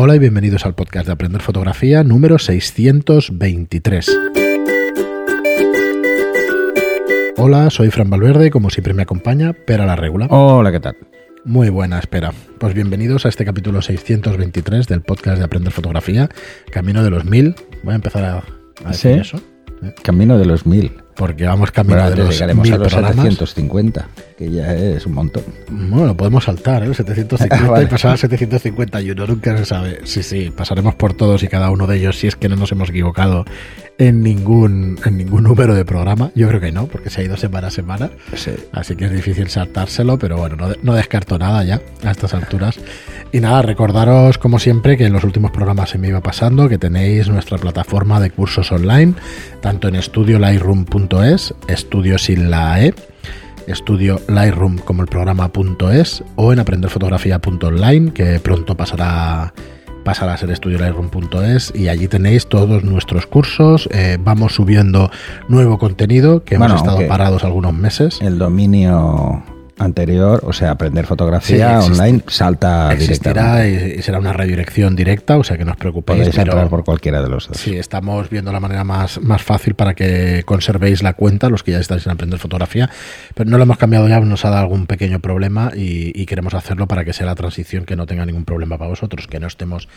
Hola y bienvenidos al podcast de Aprender Fotografía número 623. Hola, soy Fran Valverde y como siempre me acompaña Pera la Regula. Hola, ¿qué tal? Muy buena, espera. Pues bienvenidos a este capítulo 623 del podcast de Aprender Fotografía, Camino de los Mil. Voy a empezar a, a decir ¿Sí? eso. Camino de los mil. Porque vamos camino de los llegaremos mil a los programas. 750, que ya es un montón. Bueno, podemos saltar, ¿eh? El 750 Ah, vale. y pasar al 751, nunca se sabe. Sí, sí, pasaremos por todos y cada uno de ellos si es que no nos hemos equivocado en ningún, en ningún número de programa. Yo creo que no, porque se ha ido semana a semana. Sí. Así que es difícil saltárselo, pero bueno, no, no descarto nada ya a estas alturas. Y nada, recordaros como siempre que en los últimos programas se me iba pasando que tenéis nuestra plataforma de cursos online, tanto en estudiolightroom.es, estudio sin la E, estudio Lightroom como el programa.es o en aprenderfotografía.online que pronto pasará pasará a ser estudiolightroom.es y allí tenéis todos nuestros cursos. Eh, vamos subiendo nuevo contenido que hemos Bueno, estado parados algunos meses. El dominio anterior, o sea, aprender fotografía Sí, online, salta existirá directamente. y, será una redirección directa o sea que no os preocupéis Podéis pero- entrar por cualquiera de los dos. Sí, estamos viendo la manera más, más fácil para que conservéis la cuenta, los que ya estáis en aprender fotografía, pero no lo hemos cambiado ya, nos ha dado algún pequeño problema y, y queremos hacerlo para que sea la transición que no tenga ningún problema para vosotros, que no estemos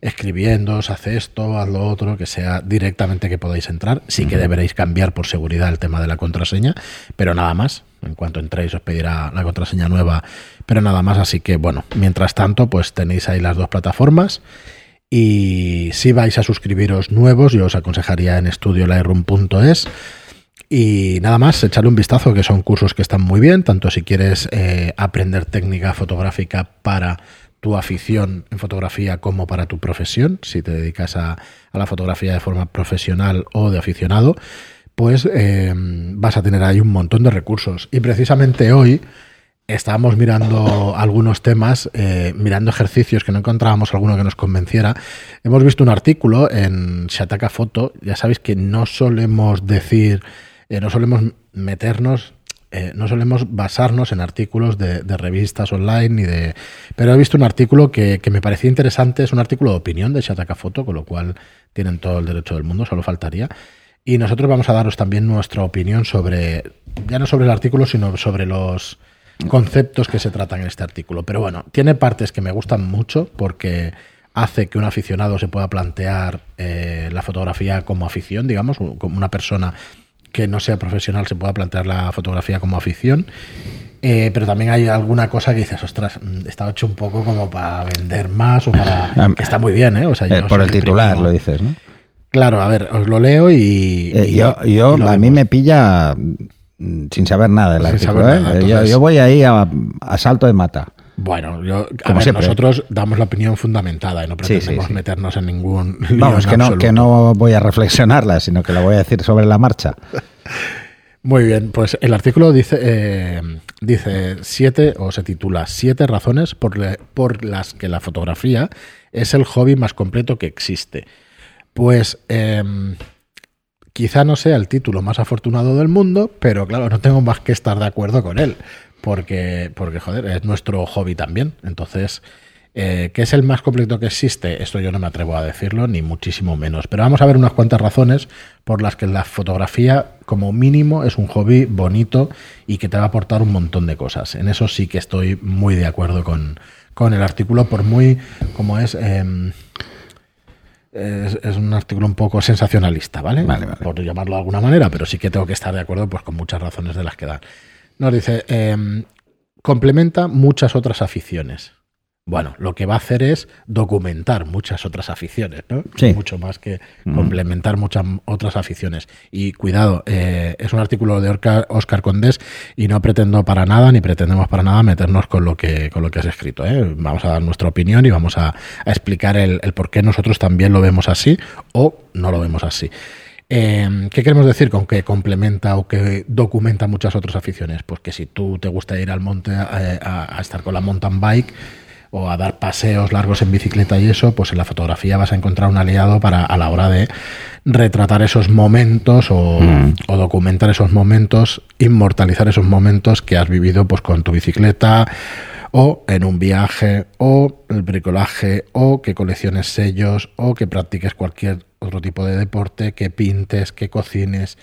escribiendo, os hace esto, haz lo otro, que sea directamente que podáis entrar. Sí que deberéis cambiar por seguridad el tema de la contraseña, pero nada más. En cuanto entréis os pedirá la contraseña nueva, pero nada más. Así que bueno, mientras tanto, pues tenéis ahí las dos plataformas. Y si vais a suscribiros nuevos, yo os aconsejaría en estudiolightroom.es. Y nada más, echarle un vistazo, que son cursos que están muy bien, tanto si quieres eh, aprender técnica fotográfica para tu afición en fotografía como para tu profesión, si te dedicas a, a la fotografía de forma profesional o de aficionado, pues vas a tener ahí un montón de recursos. Y precisamente hoy estábamos mirando algunos temas, eh, mirando ejercicios que no encontrábamos alguno que nos convenciera. Hemos visto un artículo en Shataka Foto. Ya sabéis que no solemos decir, eh, no solemos meternos, no solemos basarnos en artículos de, de revistas online ni de. Pero he visto un artículo que, que me parecía interesante. Es un artículo de opinión de Shataka Foto, con lo cual tienen todo el derecho del mundo, solo faltaría. Y nosotros vamos a daros también nuestra opinión sobre, ya no sobre el artículo, sino sobre los conceptos que se tratan en este artículo. Pero bueno, tiene partes que me gustan mucho porque hace que un aficionado se pueda plantear eh, la fotografía como afición, digamos, como una persona que no sea profesional se pueda plantear la fotografía como afición. Eh, pero también hay alguna cosa que dices, ostras, mm, está hecho un poco como para vender más o para... Está muy bien, ¿eh? O sea, Eh, por el titular lo dices, ¿no? Claro, a ver, os lo leo y... Eh, y- yo, yo a mí me pilla mm, sin saber nada del Sin artículo. saber ¿eh? nada, Eh, yo, entonces- yo voy ahí a, a salto de mata. Bueno, yo, a ver, nosotros damos la opinión fundamentada y no pretendemos sí, sí. meternos en ningún Vamos, que no, que no voy a reflexionarla, sino que la voy a decir sobre la marcha. Muy bien, pues el artículo dice, eh, dice siete, o se titula Siete razones por, le- por las que la fotografía es el hobby más completo que existe. Pues em, quizá no sea el título más afortunado del mundo, pero claro, no tengo más que estar de acuerdo con él, porque, porque joder, es nuestro hobby también. Entonces, eh, ¿qué es el más completo que existe? Esto yo no me atrevo a decirlo, ni muchísimo menos. Pero vamos a ver unas cuantas razones por las que la fotografía, como mínimo, es un hobby bonito y que te va a aportar un montón de cosas. En eso sí que estoy muy de acuerdo con, con el artículo, por muy como es. em, es, es un artículo un poco sensacionalista, ¿vale? Vale, vale. Por llamarlo de alguna manera, pero sí que tengo que estar de acuerdo pues, con muchas razones de las que dan. Nos dice, em, complementa muchas otras aficiones. Bueno, lo que va a hacer es documentar muchas otras aficiones, ¿no? Sí. Mucho más que complementar muchas otras aficiones. Y cuidado, eh, es un artículo de Oscar Condés y no pretendo para nada, ni pretendemos para nada meternos con lo que, con lo que has escrito. ¿eh? Vamos a dar nuestra opinión y vamos a, a explicar el, el por qué nosotros también lo vemos así o no lo vemos así. Eh, ¿Qué queremos decir con que complementa o que documenta muchas otras aficiones? Pues que si tú te gusta ir al monte eh, a, a estar con la mountain bike o a dar paseos largos en bicicleta y eso, pues en la fotografía vas a encontrar un aliado para a la hora de retratar esos momentos o, Mm. o documentar esos momentos, inmortalizar esos momentos que has vivido pues con tu bicicleta o en un viaje, o el bricolaje, o que colecciones sellos, o que practiques cualquier otro tipo de deporte, que pintes, que cocines,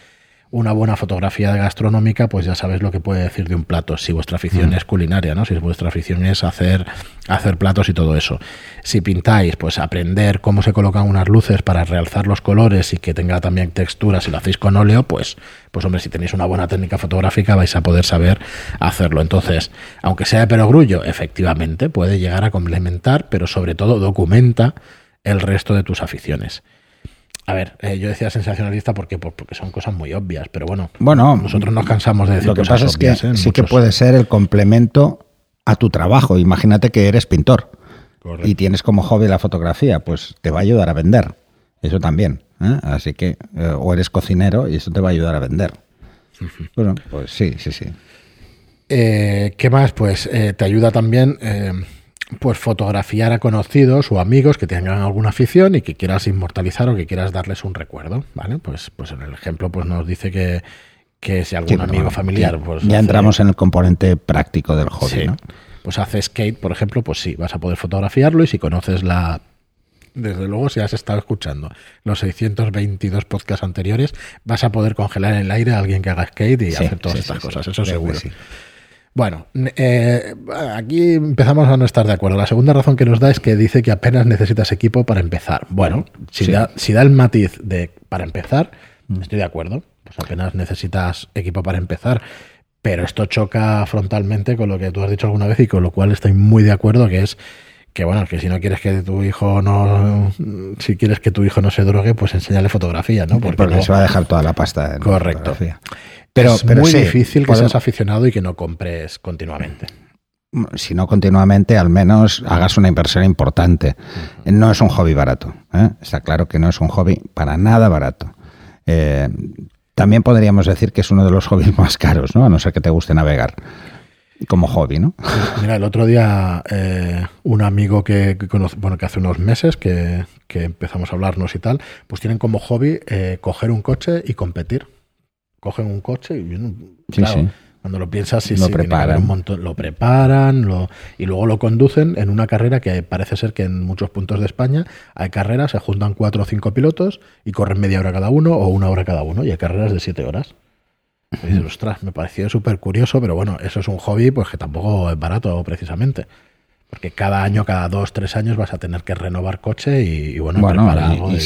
una buena fotografía gastronómica, pues ya sabes lo que puede decir de un plato. Si vuestra afición es culinaria, ¿no? Si vuestra afición es hacer, hacer platos y todo eso. Si pintáis, pues aprender cómo se colocan unas luces para realzar los colores y que tenga también textura, si lo hacéis con óleo, pues, pues hombre, si tenéis una buena técnica fotográfica vais a poder saber hacerlo. Entonces, aunque sea de perogrullo, efectivamente puede llegar a complementar, pero sobre todo documenta el resto de tus aficiones. A ver, eh, yo decía sensacionalista porque, porque son cosas muy obvias, pero bueno, Bueno, nosotros nos cansamos de decir Lo que cosas pasa es que ¿eh? Sí que puede ser el complemento a tu trabajo. Imagínate que eres pintor Correcto. y tienes como hobby la fotografía, pues te va a ayudar a vender. Eso también. ¿eh? Así que, eh, o eres cocinero y eso te va a ayudar a vender. Bueno, pues sí, sí, sí. Eh, ¿Qué más? Pues eh, te ayuda también eh, pues fotografiar a conocidos o amigos que tengan alguna afición y que quieras inmortalizar o que quieras darles un recuerdo, ¿vale? Pues, pues en el ejemplo pues nos dice que, que si algún Sí, amigo familiar ya- pues ya hace- entramos en el componente práctico del hobby, Sí. ¿no? Pues hace skate, por ejemplo, pues sí, vas a poder fotografiarlo y si conoces la... Desde luego, si has estado escuchando los 622 podcasts anteriores, vas a poder congelar en el aire a alguien que haga skate y Sí, hacer todas estas cosas, eso seguro. Bueno, eh, aquí empezamos a no estar de acuerdo. La segunda razón que nos da es que dice que apenas necesitas equipo para empezar. Bueno, si, Sí. da, si da el matiz de para empezar, Mm. estoy de acuerdo. Pues apenas necesitas equipo para empezar. Pero esto choca frontalmente con lo que tú has dicho alguna vez y con lo cual estoy muy de acuerdo, que es que bueno, que si no quieres que tu hijo no, si quieres que tu hijo no se drogue, pues enséñale fotografía, ¿no? Porque, no- se va a dejar toda la pasta en Correcto. fotografía. Pero, es pero muy sí, difícil que podemos- seas aficionado y que no compres continuamente. si no continuamente, al menos hagas una inversión importante. No es un hobby barato. ¿eh? Está claro que no es un hobby para nada barato. Eh, también podríamos decir que es uno de los hobbies más caros, ¿no? A no ser que te guste navegar como hobby, ¿no? Mira, el otro día eh, un amigo que, que conoce- bueno, que hace unos meses que, que empezamos a hablarnos y tal, pues tienen como hobby eh, coger un coche y competir. Cogen un coche y Sí, claro, sí. cuando lo piensas, sí, Lo preparan. un montón- lo preparan lo, y luego lo conducen en una carrera que parece ser que en muchos puntos de España hay carreras, se juntan cuatro o cinco pilotos y corren media hora cada uno o una hora cada uno y hay carreras de siete horas. Y dices, ostras, me pareció súper curioso, pero bueno, eso es un hobby pues que tampoco es barato precisamente. Porque cada año, cada dos, tres años vas a tener que renovar coche y, y bueno, Bueno, preparar y, algo y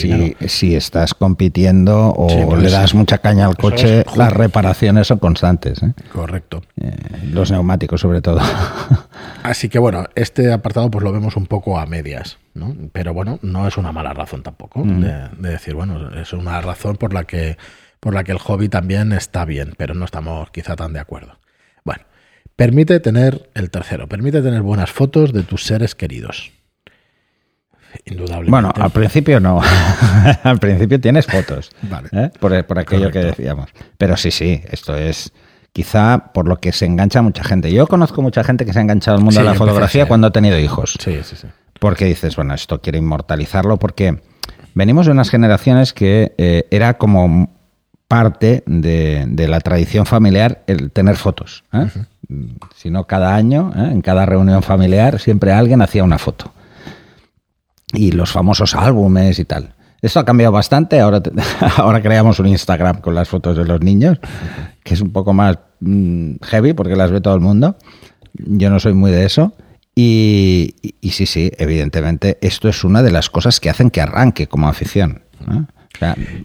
si, estás compitiendo o Sí, pues le das mucha caña al coche, es las reparaciones son constantes. ¿eh? Correcto. Eh, los neumáticos, sobre todo. Así que bueno, este apartado pues lo vemos un poco a medias, ¿no? Pero bueno, no es una mala razón tampoco de, de decir, bueno, es una razón por la que por la que el hobby también está bien, pero no estamos quizá tan de acuerdo. Permite tener el tercero, permite tener buenas fotos de tus seres queridos. Indudablemente. Bueno, al principio no. al principio tienes fotos. Vale. ¿eh? Por, por aquello que decíamos. Pero sí, sí, esto es quizá por lo que se engancha mucha gente. Yo conozco mucha gente que se ha enganchado al mundo Sí, de la fotografía cuando ha tenido hijos. Sí, sí, sí. Porque dices, bueno, esto quiero inmortalizarlo porque venimos de unas generaciones que eh, era como parte de, de la tradición familiar el tener fotos. ¿eh? Si no, cada año, ¿eh? en cada reunión familiar, siempre alguien hacía una foto. Y los famosos álbumes y tal. Esto ha cambiado bastante. Ahora, te- ahora creamos un Instagram con las fotos de los niños, que es un poco más mm, heavy porque las ve todo el mundo. Yo no soy muy de eso. Y, y- y sí, sí, evidentemente, esto es una de las cosas que hacen que arranque como afición. sea,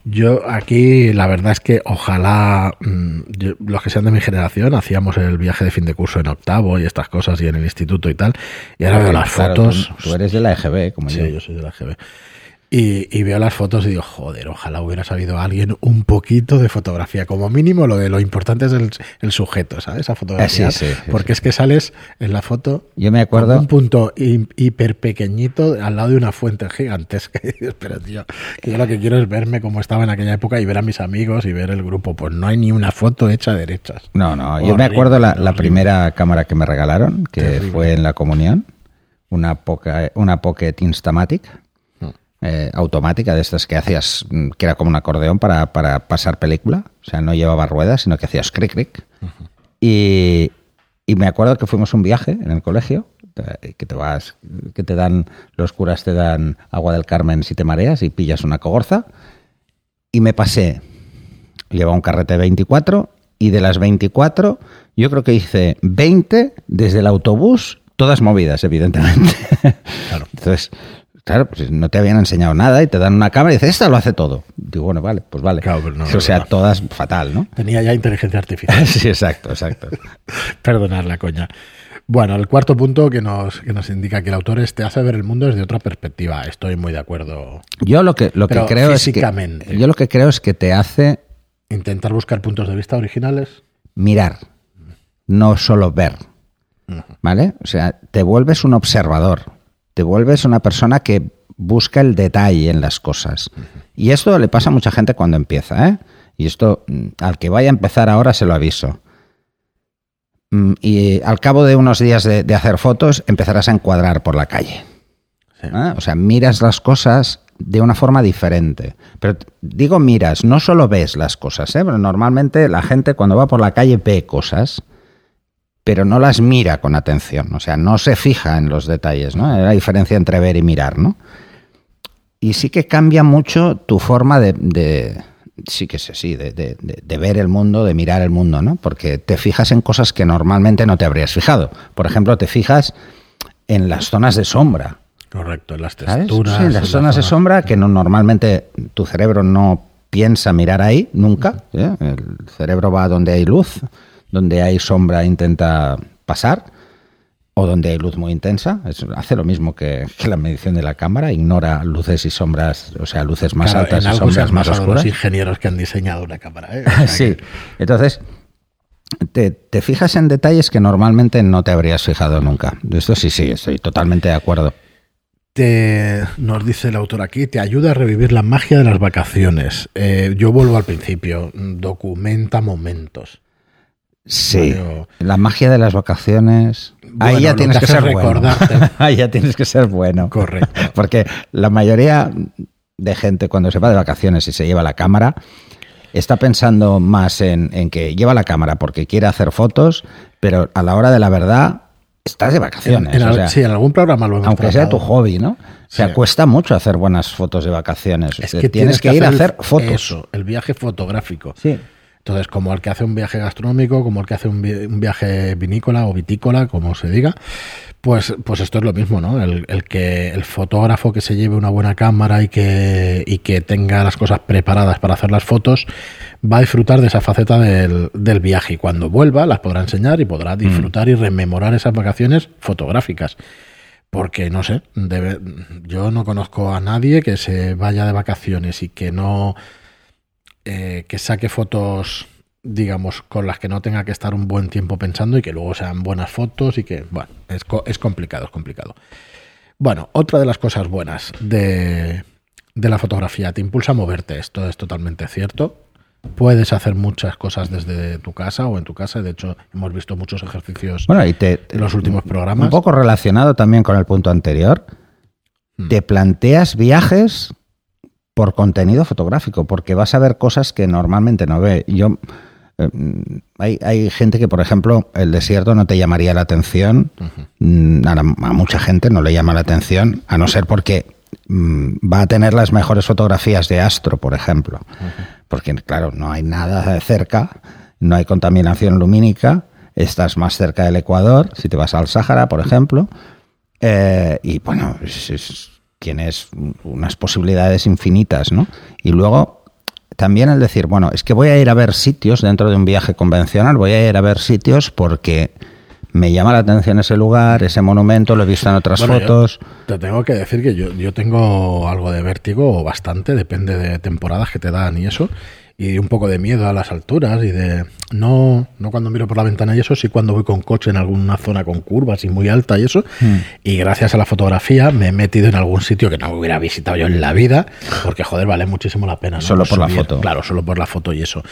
Yo aquí la verdad es que ojalá mm, yo- los que sean de mi generación hacíamos el viaje de fin de curso en octavo y estas cosas y en el instituto y tal y ahora veo las claro, fotos. Tú, tú eres de la EGB, como sí yo. yo soy de la GB y, y veo las fotos y digo joder ojalá hubiera sabido alguien un poquito de fotografía como mínimo lo de lo importante es el, el sujeto sabes esa fotografía Ah, sí, sí, sí, porque es que sales en la foto Yo me con acuerdo. un punto hi- hiper pequeñito al lado de una fuente gigantesca. Y dices, pero tío, que yo lo que quiero es verme como estaba en aquella época y ver a mis amigos y ver el grupo. Pues no hay ni una foto hecha de derechas. No, no, yo me acuerdo la, primera cámara que me regalaron, que Terrible. fue en la comunión, una, poca, una Pocket Instamatic. Eh, automática, de estas que hacías, mm, que era como un acordeón para, para pasar película, o sea, no llevaba ruedas, sino que hacías cric cric. Y, Y me acuerdo que fuimos un viaje en el colegio, que te vas, que te dan, los curas te dan agua del Carmen si te mareas y pillas una cogorza. Y me pasé, llevaba un carrete de 24 y de las 24 yo creo que hice 20 desde el autobús, todas movidas, evidentemente. Claro. Entonces, claro, pues no te habían enseñado nada y te dan una cámara y dices, esta lo hace todo. Digo, bueno, vale, pues vale. Claro, pero no, o sea, todas fatal, ¿no? Tenía ya inteligencia artificial. sí, exacto, exacto. Perdonad la coña. Bueno, el cuarto punto que nos, que nos indica que el autor te hace ver el mundo desde otra perspectiva. Estoy muy de acuerdo. Yo lo que, lo que creo es que. Yo lo que creo es que te hace. Intentar buscar puntos de vista originales. Mirar. No solo ver. ¿Vale? O sea, te vuelves un observador te vuelves una persona que busca el detalle en las cosas. Y esto le pasa a mucha gente cuando empieza, ¿eh? Y esto, mm, al que vaya a empezar ahora, se lo aviso. Mm, y al cabo de unos días de, hacer fotos, empezarás a encuadrar por la calle. ¿eh? O sea, miras las cosas de una forma diferente. Pero digo miras, no solo ves las cosas, ¿eh? Pero normalmente la gente cuando va por la calle ve cosas pero no las mira con atención, o sea, no se fija en los detalles, ¿no? La diferencia entre ver y mirar, ¿no? Y sí que cambia mucho tu forma de, sí que sí, de, de, ver el mundo, de mirar el mundo, ¿no? Porque te fijas en cosas que normalmente no te habrías fijado. Por ejemplo, te fijas en las zonas de sombra. Correcto, en las texturas. Sí, en las zonas de sombra que no, normalmente tu cerebro no piensa mirar ahí nunca. ¿eh? El cerebro va donde hay luz donde hay sombra intenta pasar o donde hay luz muy intensa. hace lo mismo que, la medición de la cámara, ignora luces y sombras, o sea, luces más altas y sombras más oscuras. los ingenieros que han diseñado una cámara. ¿eh? sí, entonces te, te, fijas en detalles que normalmente no te habrías fijado nunca. Esto sí, sí, estoy totalmente de acuerdo. Te, nos dice el autor aquí, te ayuda a revivir la magia de las vacaciones. Eh, yo vuelvo al principio, documenta momentos. Sí, la magia de las vacaciones. ahí ya tienes que ser bueno. ahí ya tienes que ser bueno. Correcto. Porque la mayoría de gente cuando se va de vacaciones y se lleva la cámara, está pensando más en, que lleva la cámara porque quiere hacer fotos, pero a la hora de la verdad estás de vacaciones. sí, en algún programa lo hemos Aunque sea tu hobby, ¿no? O sea, cuesta mucho hacer buenas fotos de vacaciones. Es que tienes, que, ir a hacer fotos. Eso, el viaje fotográfico. Sí. Entonces, como el que hace un viaje gastronómico, como el que hace un, viaje vinícola o vitícola, como se diga, pues, pues esto es lo mismo, ¿no? El, que el fotógrafo que se lleve una buena cámara y que, y que tenga las cosas preparadas para hacer las fotos, va a disfrutar de esa faceta del, viaje. Y cuando vuelva, las podrá enseñar y podrá mm. disfrutar y rememorar esas vacaciones fotográficas porque no sé, yo no conozco a nadie que se vaya de vacaciones y que no eh, que saque fotos, digamos, con las que no tenga que estar un buen tiempo pensando y que luego sean buenas fotos y que, bueno, es, es complicado, es complicado. Bueno, otra de las cosas buenas de, de la fotografía, te impulsa a moverte, esto es totalmente cierto. Puedes hacer muchas cosas desde tu casa o en tu casa. De hecho, hemos visto muchos ejercicios bueno, y te, en los últimos programas. Un poco relacionado también con el punto anterior. Hmm. Te planteas viajes por contenido fotográfico, porque vas a ver cosas que normalmente no ve. Yo eh, hay, hay, gente que, por ejemplo, el desierto no te llamaría la atención, mm, a, mucha gente no le llama la atención, a no ser porque mm, va a tener las mejores fotografías de astro, por ejemplo, porque claro, no hay nada de cerca, no hay contaminación lumínica, estás más cerca del Ecuador, si te vas al Sáhara, por ejemplo, eh, y bueno, es tienes unas posibilidades infinitas, ¿no? Y luego también el decir, bueno, es que voy a ir a ver sitios dentro de un viaje convencional, voy a ir a ver sitios porque me llama la atención ese lugar, ese monumento, lo he visto en otras fotos. Te tengo que decir que yo, yo tengo algo de vértigo, bastante, depende de temporadas que te dan y eso y un poco de miedo a las alturas y de no no cuando miro por la ventana y eso sí cuando voy con coche en alguna zona con curvas y muy alta y eso. Hmm. y gracias a la fotografía me he metido en algún sitio que no hubiera visitado yo en la vida porque joder vale muchísimo la pena solo por la foto. claro solo por la foto y eso.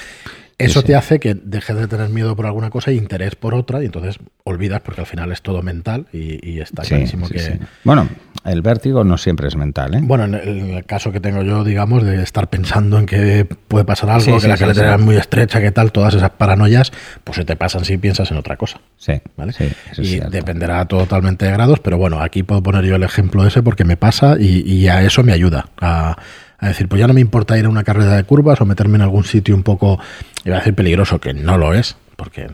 Eso te hace que dejes de tener miedo por alguna cosa y interés por otra, y entonces olvidas porque al final es todo mental y, está clarísimo que. Bueno, el vértigo no siempre es mental. ¿eh? Bueno, en el, caso que tengo yo, digamos, de estar pensando en que puede pasar algo, Sí, que sí, la carretera es muy estrecha, que tal, todas esas paranoias, pues se te pasan si piensas en otra cosa. Sí, ¿vale? sí, eso es y dependerá totalmente de grados, pero bueno, aquí puedo poner yo el ejemplo ese porque me pasa y, y a eso me ayuda. A, a decir, pues ya no me importa ir a una carrera de curvas o meterme en algún sitio un poco, iba a decir peligroso, que no lo es, porque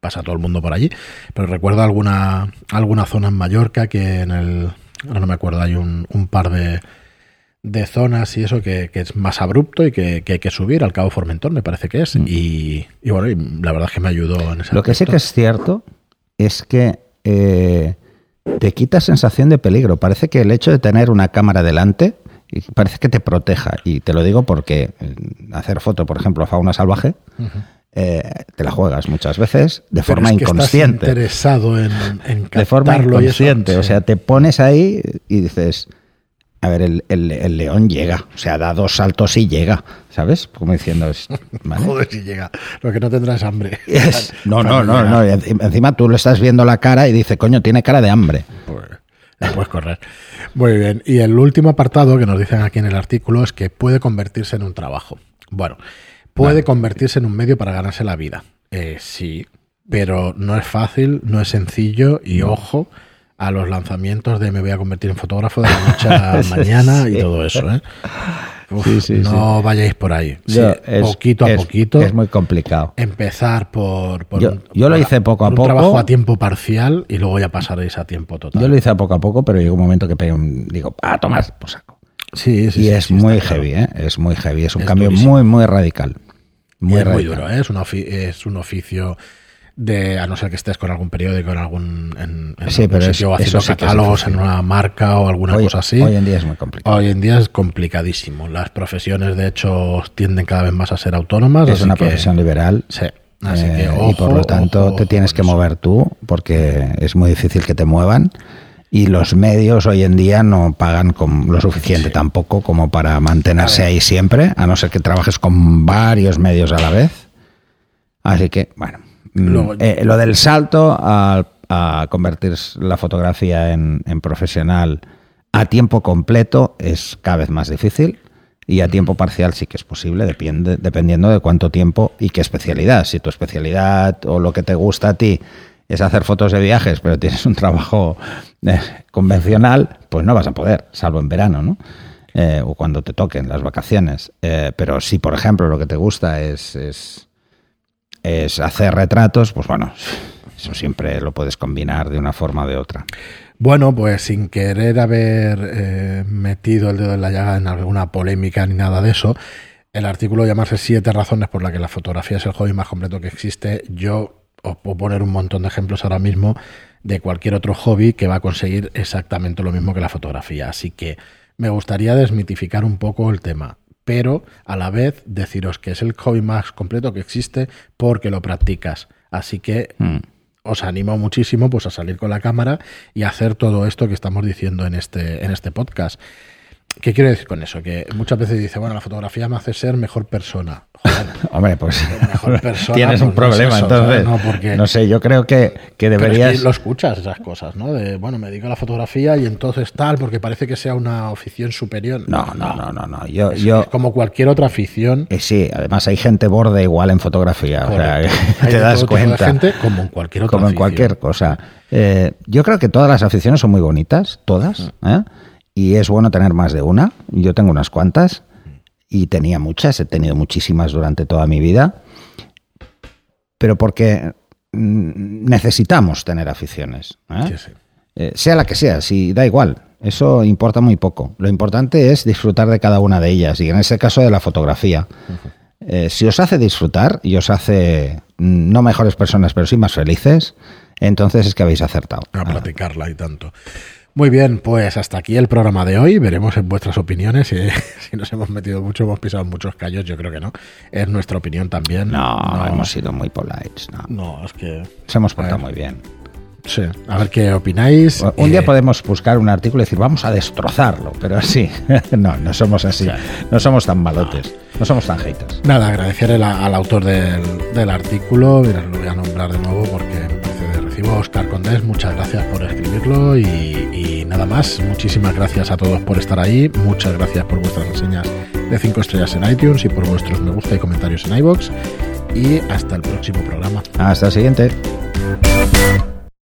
pasa todo el mundo por allí. Pero recuerdo alguna, alguna zona en Mallorca que en el, ahora no me acuerdo, hay un, un par de, de zonas y eso que, que es más abrupto y que, que hay que subir al Cabo Formentón, me parece que es. Y, y bueno, y la verdad es que me ayudó en ese Mm. Lo que sí que es cierto es que eh, te quita sensación de peligro. Parece que el hecho de tener una cámara delante parece que te proteja. Y te lo digo porque eh, hacer foto, por ejemplo, a fauna salvaje, eh, te la juegas muchas veces de Pero forma es que estás inconsciente. interesado en, en De forma eso, inconsciente. O sea, te pones ahí y dices, a ver, el, el- el león llega. O sea, da dos saltos y llega. ¿Sabes? Como diciendo, es, ¿vale? Joder, si llega. Lo que no tendrá es hambre. Es- no, no, no, no. Encima tú le estás viendo la cara y dice, coño, tiene cara de hambre. Pues, puedes correr. Muy bien. Y el último apartado que nos dicen aquí en el artículo es que puede convertirse en un trabajo. Bueno, puede convertirse en un medio para ganarse la vida. Eh, sí, pero no es fácil, no es sencillo y ojo a los lanzamientos de me voy a convertir en fotógrafo de la noche a la mañana y todo eso. ¿eh? Uf, Sí, sí, no vayáis por ahí. Sí, Yo- es- poquito a es- poquito. Es muy complicado. empezar por, por Yo- yo lo hice poco a poco. un trabajo a tiempo parcial y luego ya pasaréis a tiempo total. Yo lo hice a poco a poco, pero llegó un momento que pegué un- digo, ah, tomar, pues saco. sí, sí, y sí, es muy claro. heavy, ¿eh? Es muy heavy. Es un Es cambio durísimo. muy, muy radical. Muy es muy duro, ¿eh? es, un es un oficio de, a no ser que estés con algún periódico en algún, en, en Sí, algún pero es- sitio haciendo sí catálogos en una marca o alguna Hoy, cosa así. hoy en día es muy complicado. Hoy en día es complicadísimo. Las profesiones, de hecho, tienden cada vez más a ser autónomas. es así una que- profesión liberal. Sí. Así eh, que, y por lo tanto ojo, te tienes que mover tú porque es muy difícil que te muevan y los medios hoy en día no pagan con lo suficiente Sí. tampoco como para mantenerse ahí siempre, a no ser que trabajes con varios medios a la vez. Así que, bueno, mm, Luego- eh, lo del salto a, a convertir la fotografía en, en profesional a tiempo completo es cada vez más difícil. Y a tiempo parcial sí que es posible, depende, dependiendo de cuánto tiempo y qué especialidad. Si tu especialidad o lo que te gusta a ti es hacer fotos de viajes, pero tienes un trabajo eh, convencional, pues no vas a poder, salvo en verano, ¿no? Eh, o cuando te toquen las vacaciones. Eh, pero si, por ejemplo, lo que te gusta es, es, hacer retratos, pues bueno, eso siempre lo puedes combinar de una forma o de otra. Bueno, pues sin querer haber metido el dedo en la llaga en alguna polémica ni nada de eso, el artículo llamarse siete razones por las que la fotografía es el hobby más completo que existe, yo os puedo poner un montón de ejemplos ahora mismo de cualquier otro hobby que va a conseguir exactamente lo mismo que la fotografía. Así que me gustaría desmitificar un poco el tema, pero a la vez deciros que es el hobby más completo que existe porque lo practicas. Así que Mm. os animo muchísimo pues a salir con la cámara y hacer todo esto que estamos diciendo en este, en este podcast. ¿Qué quiero decir con eso? Que muchas veces dice, bueno, la fotografía me hace ser mejor persona. Joder, Hombre, pues mejor persona, tienes un pues no es problema, eso, entonces. No, porque- No sé, yo creo que, que pero es que deberías. lo escuchas esas cosas, ¿no? De, bueno, me dedico a la fotografía y entonces tal, porque parece que sea una afición superior. No, no, no, no, no. Yo, Es, yo, es como cualquier otra afición. eh, sí, además hay gente borde igual en fotografía. O sea, te das de cuenta. gente como en cualquier otra como en afición. cualquier cosa. Eh, yo creo que todas las aficiones son muy bonitas, todas, Mm. ¿eh? Y es bueno tener más de una. Yo tengo unas cuantas y tenía muchas, he tenido muchísimas durante toda mi vida, pero porque mm, necesitamos tener aficiones, ¿eh? Sí, sí. Eh, sea la que sea, si da igual. Eso importa muy poco. Lo importante es disfrutar de cada una de ellas, y en ese caso de la fotografía. Eh, si os hace disfrutar y os hace mm, no mejores personas, pero sí más felices, entonces es que habéis acertado. a platicarla y tanto. Muy bien, pues hasta aquí el programa de hoy. Veremos en vuestras opiniones si, si nos hemos metido mucho, hemos pisado muchos callos. Yo creo que no. Es nuestra opinión también. No, hemos sido muy polites. No. No, es que. Nos hemos portado muy bien. Sí. A ver qué opináis. Un día Eh, podemos buscar un artículo y decir, vamos a destrozarlo, pero así. no, no somos así. No somos tan malotes. No somos tan haters. Nada, agradecer al, al autor del, del artículo. Mira, lo voy a nombrar de nuevo porque creativo Oscar Condés, muchas gracias por escribirlo y, y, nada más. Muchísimas gracias a todos por estar ahí. Muchas gracias por vuestras reseñas de 5 estrellas en iTunes y por vuestros me gusta y comentarios en iBox. Y hasta el próximo programa. Hasta el siguiente.